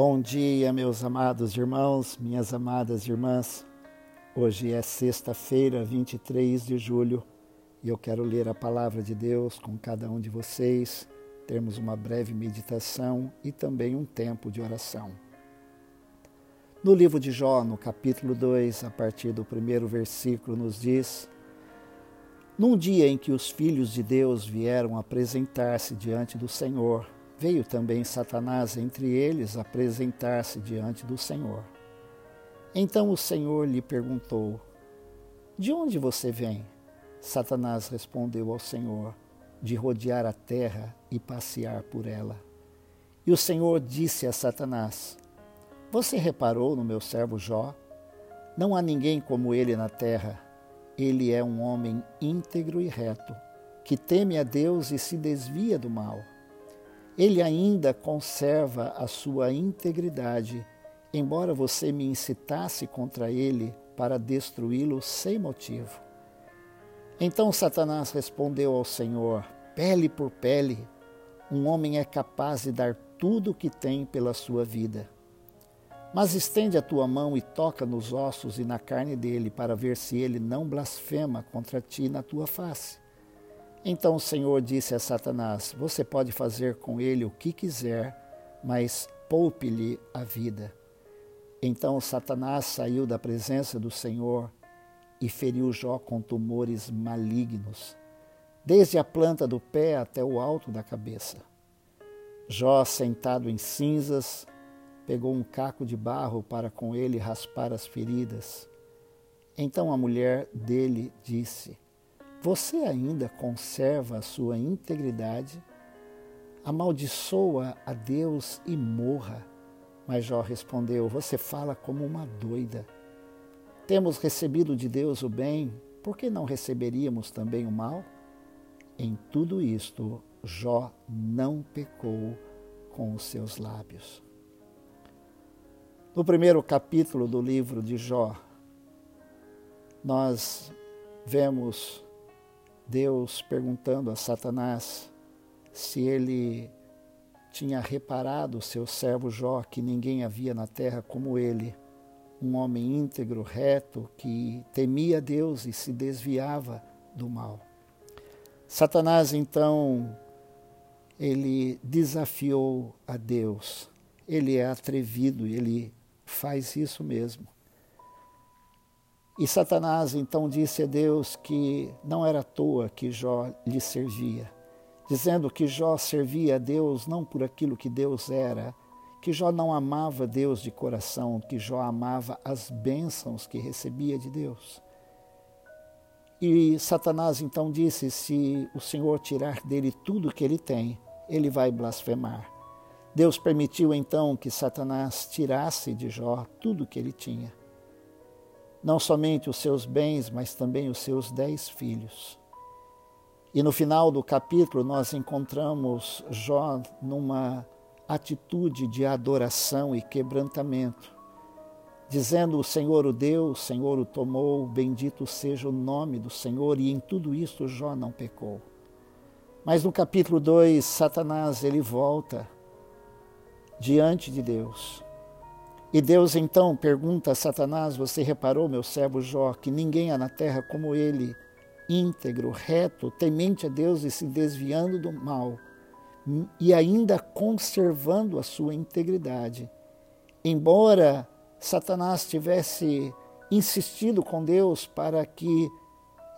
Bom dia, meus amados irmãos, minhas amadas irmãs. Hoje é sexta-feira, 23 de julho, e eu quero ler a palavra de Deus com cada um de vocês, termos uma breve meditação e também um tempo de oração. No livro de Jó, no capítulo 2, a partir do primeiro versículo, nos diz: Num dia em que os filhos de Deus vieram apresentar-se diante do Senhor, veio também Satanás entre eles apresentar-se diante do Senhor. Então o Senhor lhe perguntou: De onde você vem? Satanás respondeu ao Senhor: De rodear a terra e passear por ela. E o Senhor disse a Satanás: Você reparou no meu servo Jó? Não há ninguém como ele na terra. Ele é um homem íntegro e reto, que teme a Deus e se desvia do mal ele ainda conserva a sua integridade, embora você me incitasse contra ele para destruí-lo sem motivo. Então Satanás respondeu ao Senhor: Pele por pele, um homem é capaz de dar tudo o que tem pela sua vida. Mas estende a tua mão e toca nos ossos e na carne dele, para ver se ele não blasfema contra ti na tua face. Então o Senhor disse a Satanás: Você pode fazer com ele o que quiser, mas poupe-lhe a vida. Então Satanás saiu da presença do Senhor e feriu Jó com tumores malignos, desde a planta do pé até o alto da cabeça. Jó, sentado em cinzas, pegou um caco de barro para com ele raspar as feridas. Então a mulher dele disse: você ainda conserva a sua integridade? Amaldiçoa a Deus e morra. Mas Jó respondeu: Você fala como uma doida. Temos recebido de Deus o bem, por que não receberíamos também o mal? Em tudo isto, Jó não pecou com os seus lábios. No primeiro capítulo do livro de Jó, nós vemos Deus perguntando a Satanás se ele tinha reparado seu servo Jó, que ninguém havia na terra como ele, um homem íntegro, reto, que temia Deus e se desviava do mal. Satanás, então, ele desafiou a Deus. Ele é atrevido, ele faz isso mesmo. E Satanás então disse a Deus que não era à toa que Jó lhe servia, dizendo que Jó servia a Deus não por aquilo que Deus era, que Jó não amava Deus de coração, que Jó amava as bênçãos que recebia de Deus. E Satanás então disse: se o Senhor tirar dele tudo que ele tem, ele vai blasfemar. Deus permitiu então que Satanás tirasse de Jó tudo que ele tinha não somente os seus bens, mas também os seus dez filhos. E no final do capítulo nós encontramos Jó numa atitude de adoração e quebrantamento, dizendo: O Senhor o deu, o Senhor o tomou, bendito seja o nome do Senhor, e em tudo isso Jó não pecou. Mas no capítulo 2, Satanás ele volta diante de Deus e Deus então pergunta a Satanás: Você reparou, meu servo Jó, que ninguém há na terra como ele, íntegro, reto, temente a Deus e se desviando do mal, e ainda conservando a sua integridade. Embora Satanás tivesse insistido com Deus para que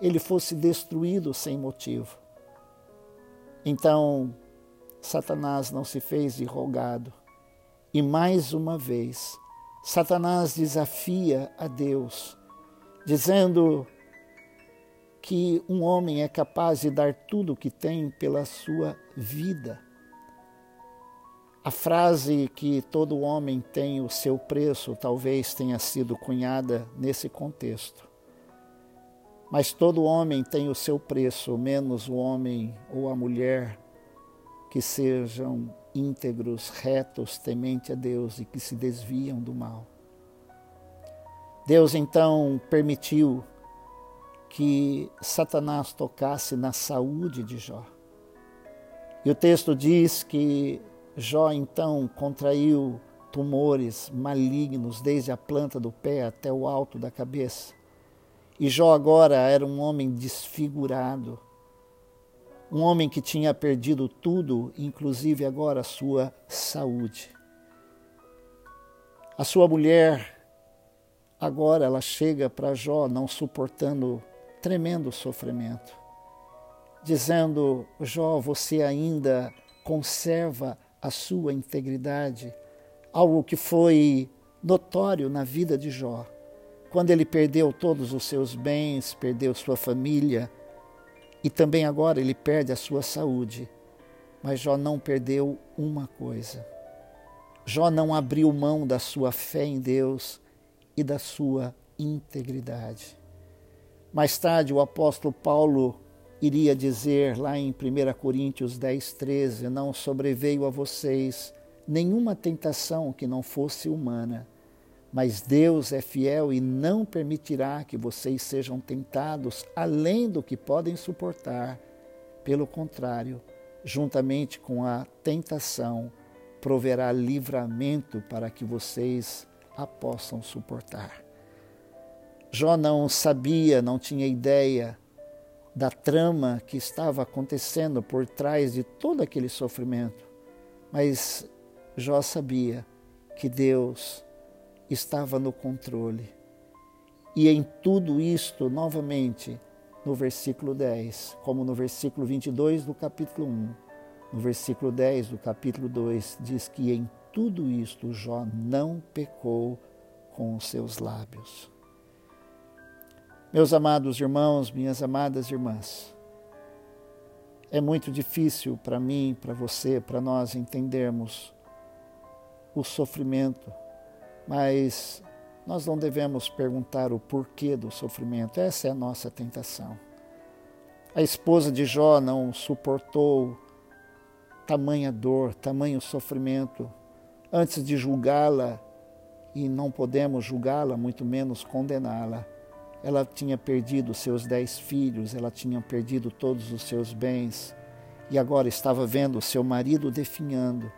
ele fosse destruído sem motivo. Então, Satanás não se fez de rogado e mais uma vez, Satanás desafia a Deus, dizendo que um homem é capaz de dar tudo o que tem pela sua vida. A frase que todo homem tem o seu preço talvez tenha sido cunhada nesse contexto. Mas todo homem tem o seu preço, menos o homem ou a mulher que sejam íntegros, retos, temente a Deus e que se desviam do mal. Deus então permitiu que Satanás tocasse na saúde de Jó. E o texto diz que Jó então contraiu tumores malignos desde a planta do pé até o alto da cabeça. E Jó agora era um homem desfigurado, um homem que tinha perdido tudo, inclusive agora a sua saúde. A sua mulher, agora ela chega para Jó, não suportando tremendo sofrimento, dizendo: Jó, você ainda conserva a sua integridade, algo que foi notório na vida de Jó. Quando ele perdeu todos os seus bens, perdeu sua família e também agora ele perde a sua saúde. Mas Jó não perdeu uma coisa Jó não abriu mão da sua fé em Deus e da sua integridade. Mais tarde, o apóstolo Paulo iria dizer lá em 1 Coríntios 10, 13: Não sobreveio a vocês nenhuma tentação que não fosse humana, mas Deus é fiel e não permitirá que vocês sejam tentados além do que podem suportar. Pelo contrário, juntamente com a tentação, proverá livramento para que vocês a possam suportar. Jó não sabia, não tinha ideia da trama que estava acontecendo por trás de todo aquele sofrimento, mas Jó sabia que Deus estava no controle. E em tudo isto, novamente, no versículo 10, como no versículo 22 do capítulo 1, no versículo 10 do capítulo 2, diz que em tudo isto Jó não pecou com os seus lábios. Meus amados irmãos, minhas amadas irmãs, é muito difícil para mim, para você, para nós entendermos o sofrimento, mas nós não devemos perguntar o porquê do sofrimento, essa é a nossa tentação. A esposa de Jó não suportou tamanha dor, tamanho sofrimento, antes de julgá-la, e não podemos julgá-la, muito menos condená-la. Ela tinha perdido seus dez filhos, ela tinha perdido todos os seus bens, e agora estava vendo seu marido definhando.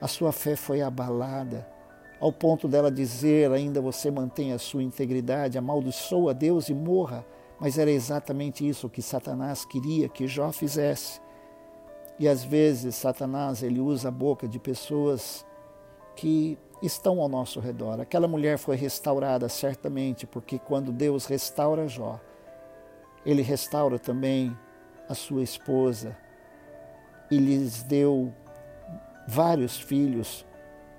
A sua fé foi abalada, ao ponto dela dizer: ainda você mantém a sua integridade, amaldiçoa Deus e morra. Mas era exatamente isso que Satanás queria que Jó fizesse. E às vezes Satanás ele usa a boca de pessoas que estão ao nosso redor. Aquela mulher foi restaurada certamente porque quando Deus restaura Jó, ele restaura também a sua esposa e lhes deu vários filhos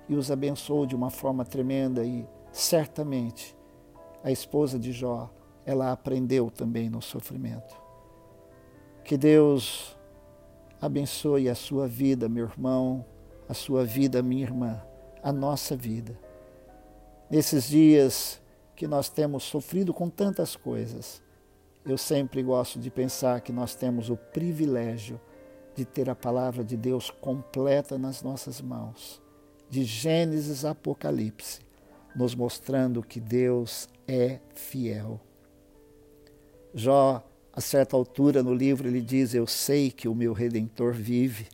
e os abençoou de uma forma tremenda e certamente a esposa de Jó, ela aprendeu também no sofrimento. Que Deus abençoe a sua vida, meu irmão, a sua vida, minha irmã, a nossa vida. Nesses dias que nós temos sofrido com tantas coisas, eu sempre gosto de pensar que nós temos o privilégio de ter a palavra de Deus completa nas nossas mãos, de Gênesis a Apocalipse, nos mostrando que Deus é fiel. Jó a certa altura no livro ele diz: Eu sei que o meu redentor vive.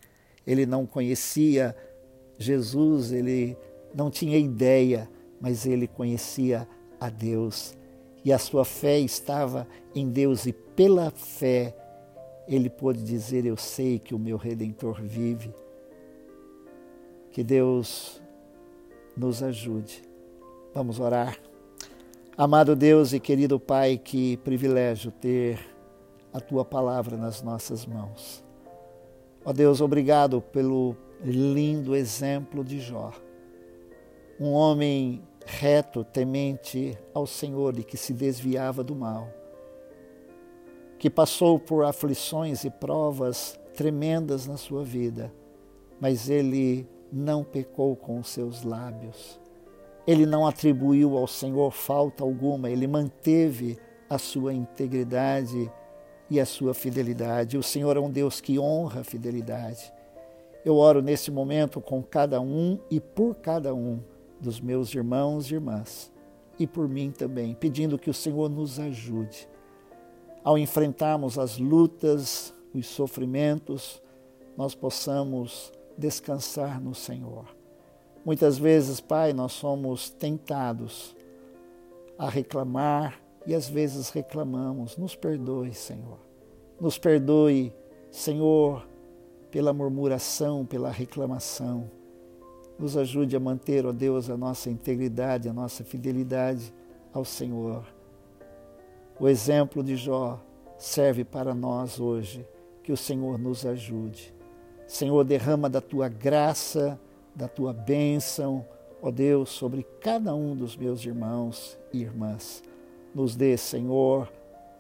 Ele não conhecia Jesus, ele não tinha ideia, mas ele conhecia a Deus. E a sua fé estava em Deus, e pela fé ele pôde dizer: Eu sei que o meu redentor vive. Que Deus nos ajude. Vamos orar. Amado Deus e querido Pai, que privilégio ter a tua palavra nas nossas mãos. Ó Deus, obrigado pelo lindo exemplo de Jó. Um homem reto, temente ao Senhor e que se desviava do mal, que passou por aflições e provas tremendas na sua vida, mas ele não pecou com os seus lábios. Ele não atribuiu ao Senhor falta alguma, ele manteve a sua integridade e a sua fidelidade. O Senhor é um Deus que honra a fidelidade. Eu oro nesse momento com cada um e por cada um dos meus irmãos e irmãs, e por mim também, pedindo que o Senhor nos ajude ao enfrentarmos as lutas, os sofrimentos, nós possamos descansar no Senhor. Muitas vezes, Pai, nós somos tentados a reclamar e às vezes reclamamos. Nos perdoe, Senhor. Nos perdoe, Senhor, pela murmuração, pela reclamação. Nos ajude a manter, ó Deus, a nossa integridade, a nossa fidelidade ao Senhor. O exemplo de Jó serve para nós hoje. Que o Senhor nos ajude. Senhor, derrama da tua graça, da tua bênção, ó Deus, sobre cada um dos meus irmãos e irmãs. Nos dê, Senhor,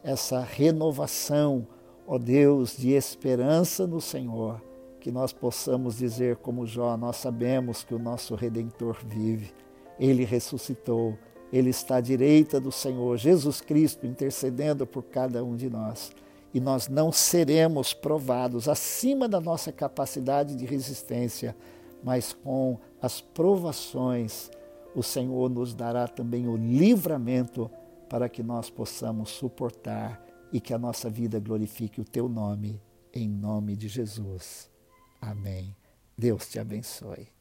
essa renovação, ó Deus, de esperança no Senhor, que nós possamos dizer como Jó, nós sabemos que o nosso Redentor vive, ele ressuscitou, ele está à direita do Senhor, Jesus Cristo, intercedendo por cada um de nós. E nós não seremos provados acima da nossa capacidade de resistência, mas com as provações, o Senhor nos dará também o livramento para que nós possamos suportar e que a nossa vida glorifique o teu nome, em nome de Jesus. Amém. Deus te abençoe.